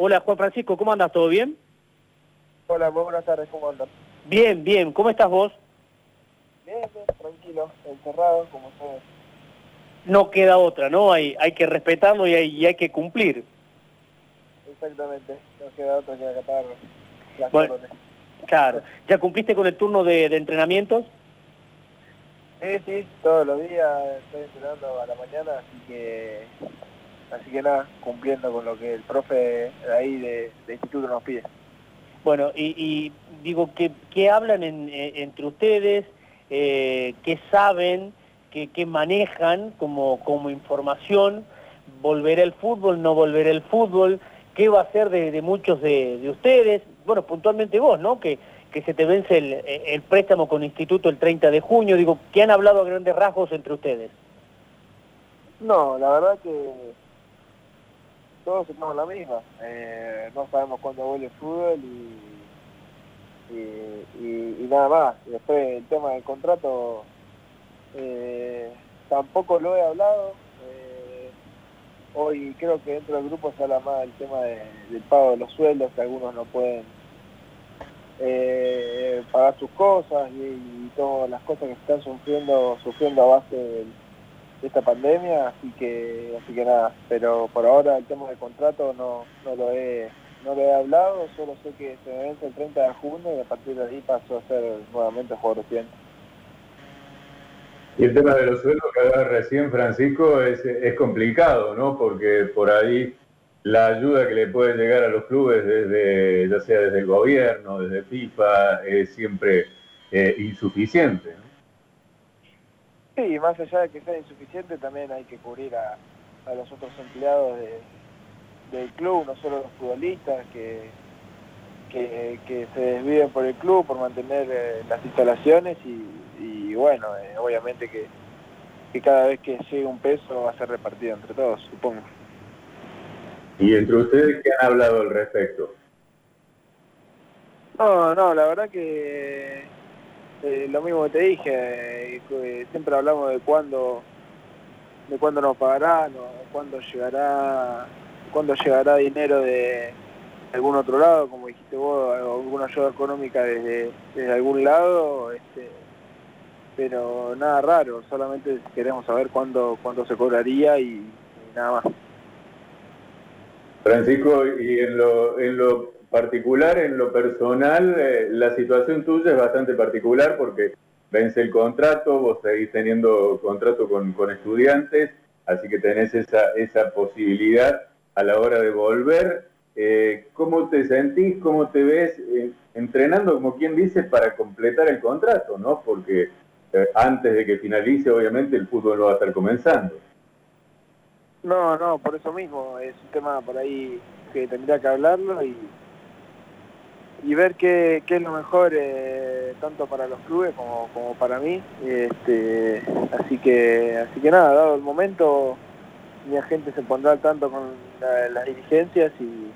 Hola Juan Francisco, ¿cómo andas? ¿Todo bien? Hola, muy buenas tardes, ¿cómo andas? Bien, bien, ¿cómo estás vos? Bien, bien, tranquilo, encerrado, como ustedes. No queda otra, ¿no? Hay, hay que respetarlo y hay, y hay que cumplir. Exactamente, no queda otra que acatar las Bueno. Claro. ¿Ya cumpliste con el turno de, de entrenamientos? Sí, sí, todos los días estoy entrenando a la mañana, así que así que nada, cumpliendo con lo que el profe de ahí de, de instituto nos pide. Bueno, y, y digo, ¿qué, qué hablan en- entre ustedes? Eh, ¿Qué saben? ¿Qué, qué manejan como, como información? ¿Volverá el fútbol? ¿No volverá el fútbol? ¿Qué va a ser de, de muchos de, de ustedes? Bueno, puntualmente vos, ¿no? Que, que se te vence el, el préstamo con Instituto el 30 de junio. Digo, ¿qué han hablado a grandes rasgos entre ustedes? No, la verdad que todos estamos en la misma. Eh, no sabemos cuándo vuelve el fútbol y, nada más. Después el tema del contrato eh, tampoco lo he hablado. Eh, hoy creo que dentro del grupo se habla más del tema de- del pago de los sueldos, que algunos no pueden pagar sus cosas y, todas las cosas que están sufriendo sufriendo a base del, de esta pandemia, así que así que nada, pero por ahora el tema del contrato no, no lo he no lo he hablado, solo sé que se me vence el 30 de junio y a partir de ahí paso a ser nuevamente jugador occidente. Y el tema de los sueldos que hablaba recién Francisco es, es complicado, ¿no? Porque por ahí la ayuda que le puede llegar a los clubes desde, ya sea desde el gobierno, desde FIFA, es siempre eh, insuficiente. ¿no? Sí, y más allá de que sea insuficiente, también hay que cubrir a, a los otros empleados de- del club, no solo los futbolistas que, que, que se desviven por el club, por mantener eh, las instalaciones y, y bueno, eh, obviamente que, que cada vez que llegue un peso va a ser repartido entre todos, supongo. Y entre ustedes, ¿qué han hablado al respecto? No, no, la verdad que eh, lo mismo que te dije, eh, que siempre hablamos de cuándo, de cuándo nos pagarán, o cuándo llegará, cuándo llegará dinero de algún otro lado, como dijiste vos, alguna ayuda económica desde, algún lado, este, pero nada raro, solamente queremos saber cuándo, cuándo se cobraría y, y nada más. Francisco, y en lo, en lo particular, en lo personal, eh, la situación tuya es bastante particular porque vence el contrato, vos seguís teniendo contrato con, con estudiantes, así que tenés esa, esa posibilidad a la hora de volver. Eh, ¿Cómo te sentís, cómo te ves eh, entrenando, como quien dice, para completar el contrato? ¿no? Porque antes de que finalice, obviamente, el fútbol no va a estar comenzando. No, no, por eso mismo, es un tema por ahí que tendría que hablarlo y, y ver qué, qué es lo mejor eh, tanto para los clubes como, como para mí. Este, así que así que nada, dado el momento, mi agente se pondrá al tanto con la- las dirigencias y,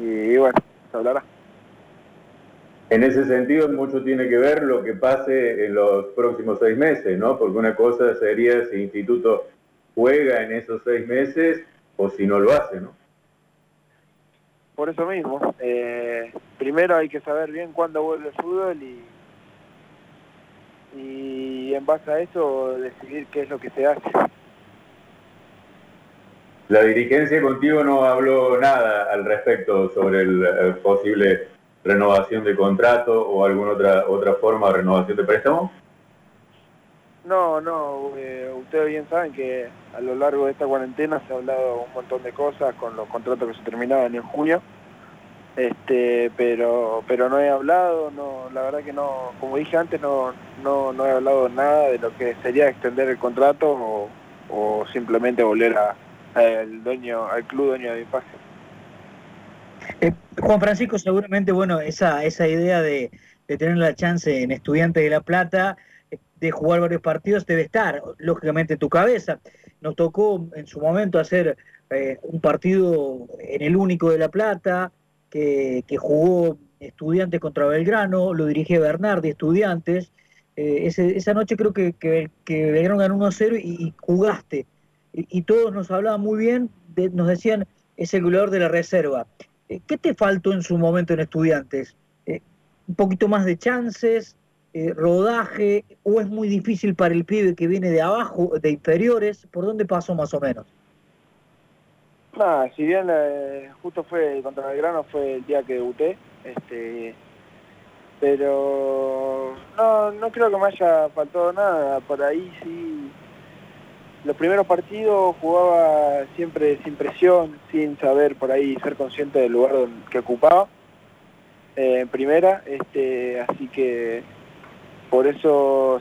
y, bueno, se hablará. En ese sentido, mucho tiene que ver lo que pase en los próximos seis meses, ¿no? Porque una cosa sería si el instituto juega en esos seis meses o si no lo hace, ¿no? Por eso mismo, eh, primero hay que saber bien cuándo vuelve el fútbol y, y en base a eso decidir qué es lo que se hace. La dirigencia contigo no habló nada al respecto sobre el eh, posible renovación de contrato o alguna otra otra forma de renovación de préstamo. No, no, eh, ustedes bien saben que a lo largo de esta cuarentena se ha hablado un montón de cosas con los contratos que se terminaban en junio, este, pero pero no he hablado, no, la verdad que no, como dije antes, no, no, no he hablado nada de lo que sería extender el contrato o, o simplemente volver a, al dueño, al club dueño de pase. Eh, Juan Francisco, seguramente, bueno, esa, esa idea de, de tener la chance en Estudiantes de La Plata de jugar varios partidos debe estar, lógicamente, en tu cabeza. Nos tocó en su momento hacer eh, un partido en el único de La Plata, que, que jugó Estudiantes contra Belgrano, lo dirige Bernardi, Estudiantes. Eh, esa noche creo que, que, que Belgrano ganó 1-0 y, y jugaste. Y, todos nos hablaban muy bien, nos decían, es el goleador de la reserva. Eh, ¿Qué te faltó en su momento en estudiantes? ¿Un poquito más de chances? Eh, rodaje? ¿O es muy difícil para el pibe que viene de abajo, de inferiores? ¿Por dónde pasó más o menos? Nada, si bien justo fue contra Belgrano fue el día que debuté, este, pero no, no creo que me haya faltado nada, por ahí sí los primeros partidos jugaba siempre sin presión, sin saber por ahí ser consciente del lugar que ocupaba eh, en primera, este, así que por eso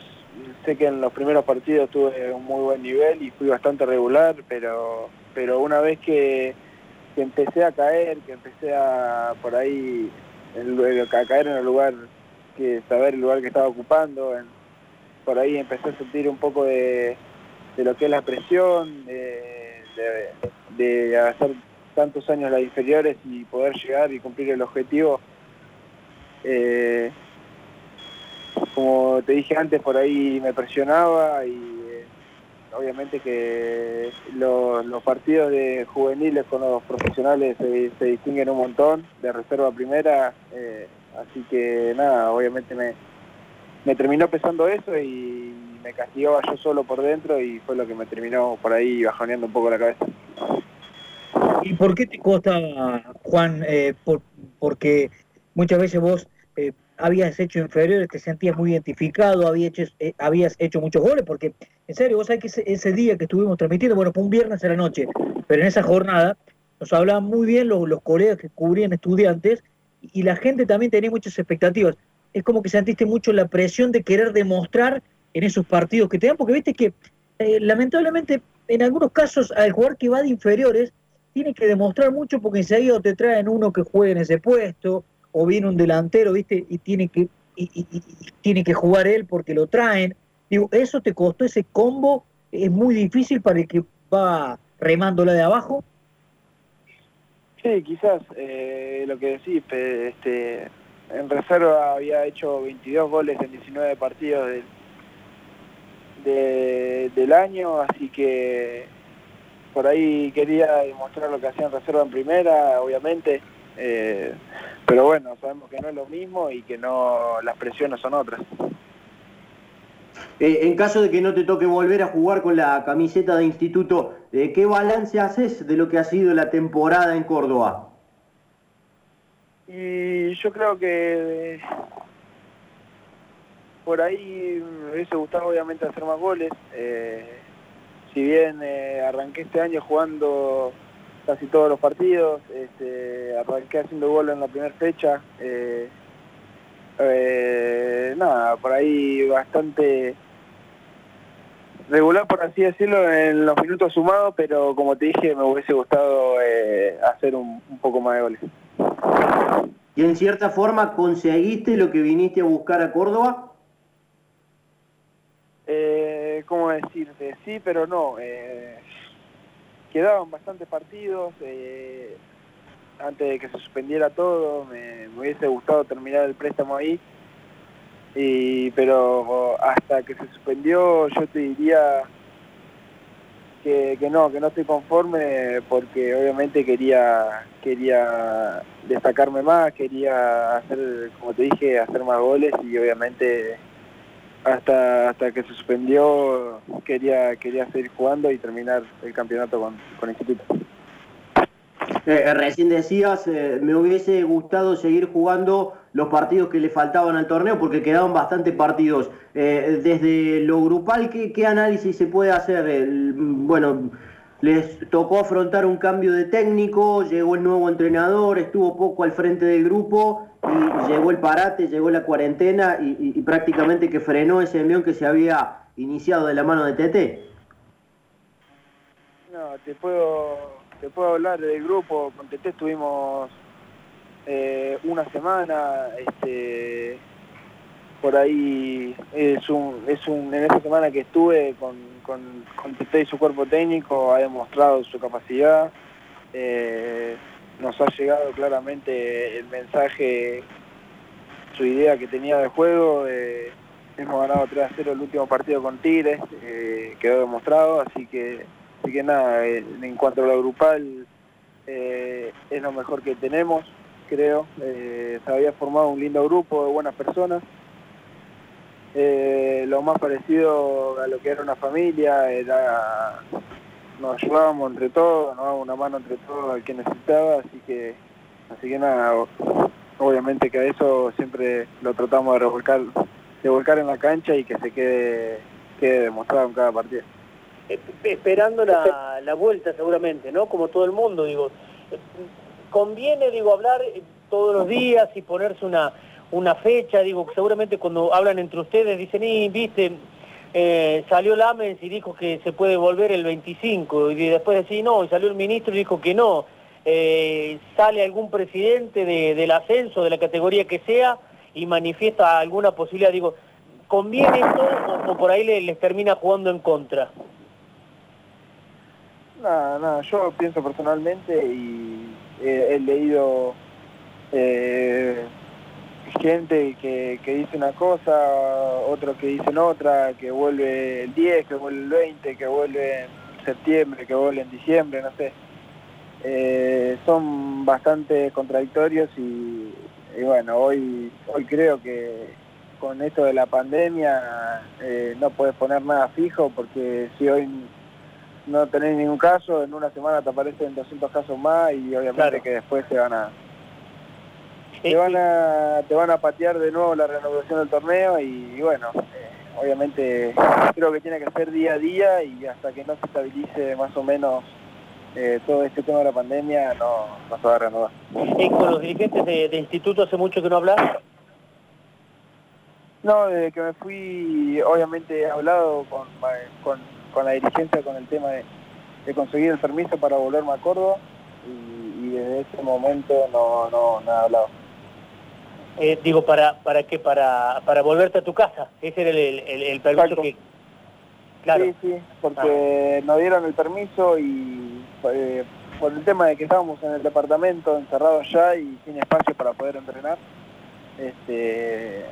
sé que en los primeros partidos tuve un muy buen nivel y fui bastante regular, pero, pero una vez que, empecé a caer, que empecé a por ahí a caer en el lugar, que saber el lugar que estaba ocupando, por ahí empecé a sentir un poco de de lo que es la presión, de, hacer tantos años las inferiores y poder llegar y cumplir el objetivo. Eh, como te dije antes, por ahí me presionaba y eh, obviamente que los, partidos de juveniles con los profesionales se, distinguen un montón, de reserva primera, eh, así que nada, obviamente me, me terminó pesando eso y me castigaba yo solo por dentro y fue lo que me terminó por ahí bajoneando un poco la cabeza. ¿Y por qué te costa, Juan? Eh, porque muchas veces vos habías hecho inferiores, te sentías muy identificado, habías hecho, eh, habías hecho muchos goles, porque en serio, vos sabés que ese, día que estuvimos transmitiendo, bueno, fue un viernes a la noche, pero en esa jornada nos hablaban muy bien los, los colegas que cubrían estudiantes y la gente también tenía muchas expectativas. Es como que sentiste mucho la presión de querer demostrar en esos partidos que te dan, porque viste que eh, lamentablemente en algunos casos al jugador que va de inferiores tiene que demostrar mucho porque enseguida te traen uno que juegue en ese puesto o viene un delantero, viste, y tiene que y, tiene que jugar él porque lo traen. Digo, eso te costó ese combo, es muy difícil para el que va remándola de abajo. Sí, quizás eh, lo que decís, este, en reserva había hecho 22 goles en 19 partidos del, del año, así que por ahí quería demostrar lo que hacía en reserva en primera, obviamente, eh, pero bueno, sabemos que no es lo mismo y que no las presiones son otras. Eh, en caso de que no te toque volver a jugar con la camiseta de instituto, eh, ¿qué balance haces de lo que ha sido la temporada en Córdoba? Y yo creo que por ahí me hubiese gustado obviamente hacer más goles. Eh, si bien arranqué este año jugando casi todos los partidos, este, arranqué haciendo gol en la primera fecha. Eh, nada, por ahí bastante regular, por así decirlo, en los minutos sumados, pero como te dije, me hubiese gustado hacer un, un poco más de goles. ¿Y en cierta forma conseguiste lo que viniste a buscar a Córdoba? Eh, ¿Cómo decirte? Sí, pero no. Quedaban bastantes partidos. Eh, antes de que se suspendiera todo, me, hubiese gustado terminar el préstamo ahí. Y, pero hasta que se suspendió, yo te diría que, no, que no estoy conforme porque obviamente quería, quería destacarme más, quería hacer, como te dije, hacer más goles y obviamente hasta hasta que se suspendió quería quería seguir jugando y terminar el campeonato con, con Instituto. Eh, recién decías, eh, me hubiese gustado seguir jugando los partidos que le faltaban al torneo porque quedaban bastantes partidos. Eh, desde lo grupal, ¿qué, ¿qué, análisis se puede hacer? bueno, les tocó afrontar un cambio de técnico, llegó el nuevo entrenador, estuvo poco al frente del grupo y llegó el parate, llegó la cuarentena y, prácticamente que frenó ese envión que se había iniciado de la mano de TT. No, te puedo, te puedo hablar del grupo, con TT estuvimos eh, una semana, este, por ahí es un, es un, en esa semana que estuve con, con, con y su cuerpo técnico, ha demostrado su capacidad. Eh, nos ha llegado claramente el mensaje, su idea que tenía de juego. Eh, hemos ganado 3 a 0 el último partido con Tigres, eh, quedó demostrado, así que, así que nada, en cuanto a lo grupal, eh, es lo mejor que tenemos, creo. Eh, se había formado un lindo grupo de buenas personas. Eh, lo más parecido a lo que era una familia, era nos ayudábamos entre todos, nos dábamos una mano entre todos al que necesitaba, así que, así que nada, obviamente que a eso siempre lo tratamos de revolcar, de volcar en la cancha y que se quede, quede demostrado en cada partido. Esperando la, la vuelta seguramente, ¿no? Como todo el mundo, digo, conviene, digo, hablar todos los días y ponerse una, una fecha, digo, seguramente cuando hablan entre ustedes dicen, y viste, eh, salió Lamens y dijo que se puede volver el 25, y después decís no, y salió el ministro y dijo que no. Eh, sale algún presidente de, del ascenso, de la categoría que sea, y manifiesta alguna posibilidad, digo, ¿conviene esto o, por ahí les, les, termina jugando en contra? Nada, nada, yo pienso personalmente y he leído eh, gente que, que, dice una cosa, otros que dicen otra, que vuelve el 10, que vuelve el 20, que vuelve en septiembre, que vuelve en diciembre, no sé. Eh, son bastante contradictorios y, y, bueno, hoy, hoy creo que con esto de la pandemia eh, no puedes poner nada fijo porque si hoy no tenés ningún caso, en una semana te aparecen 200 casos más y obviamente claro. que después se van a te van a te van a patear de nuevo la renovación del torneo y, y bueno eh, obviamente creo que tiene que ser día a día y hasta que no se estabilice más o menos eh, todo este tema de la pandemia no, no se va a renovar. ¿Y con los dirigentes de, de, instituto hace mucho que no hablas? No, desde que me fui obviamente he hablado con, con, con la dirigencia con el tema de, de, conseguir el permiso para volverme a Córdoba y, y desde ese momento no, no, no he hablado. Eh, digo, ¿para para qué? Para, para volverte a tu casa. Ese era el, el, el permiso Exacto. que... Claro. Sí, sí, porque ah. nos dieron el permiso y eh, por el tema de que estábamos en el departamento encerrados ya y sin espacio para poder entrenar. Este,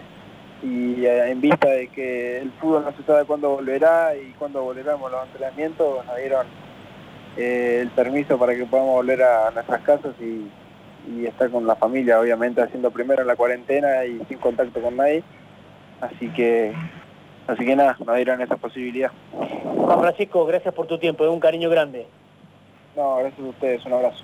y eh, en vista de que el fútbol no se sabe cuándo volverá y cuándo volveremos los entrenamientos, nos dieron eh, el permiso para que podamos volver a nuestras casas y y estar con la familia, obviamente haciendo primero la cuarentena y sin contacto con nadie. Así que, así que nada, nos dieron esa posibilidad. Juan Francisco, gracias por tu tiempo, es un cariño grande. No, gracias a ustedes, un abrazo.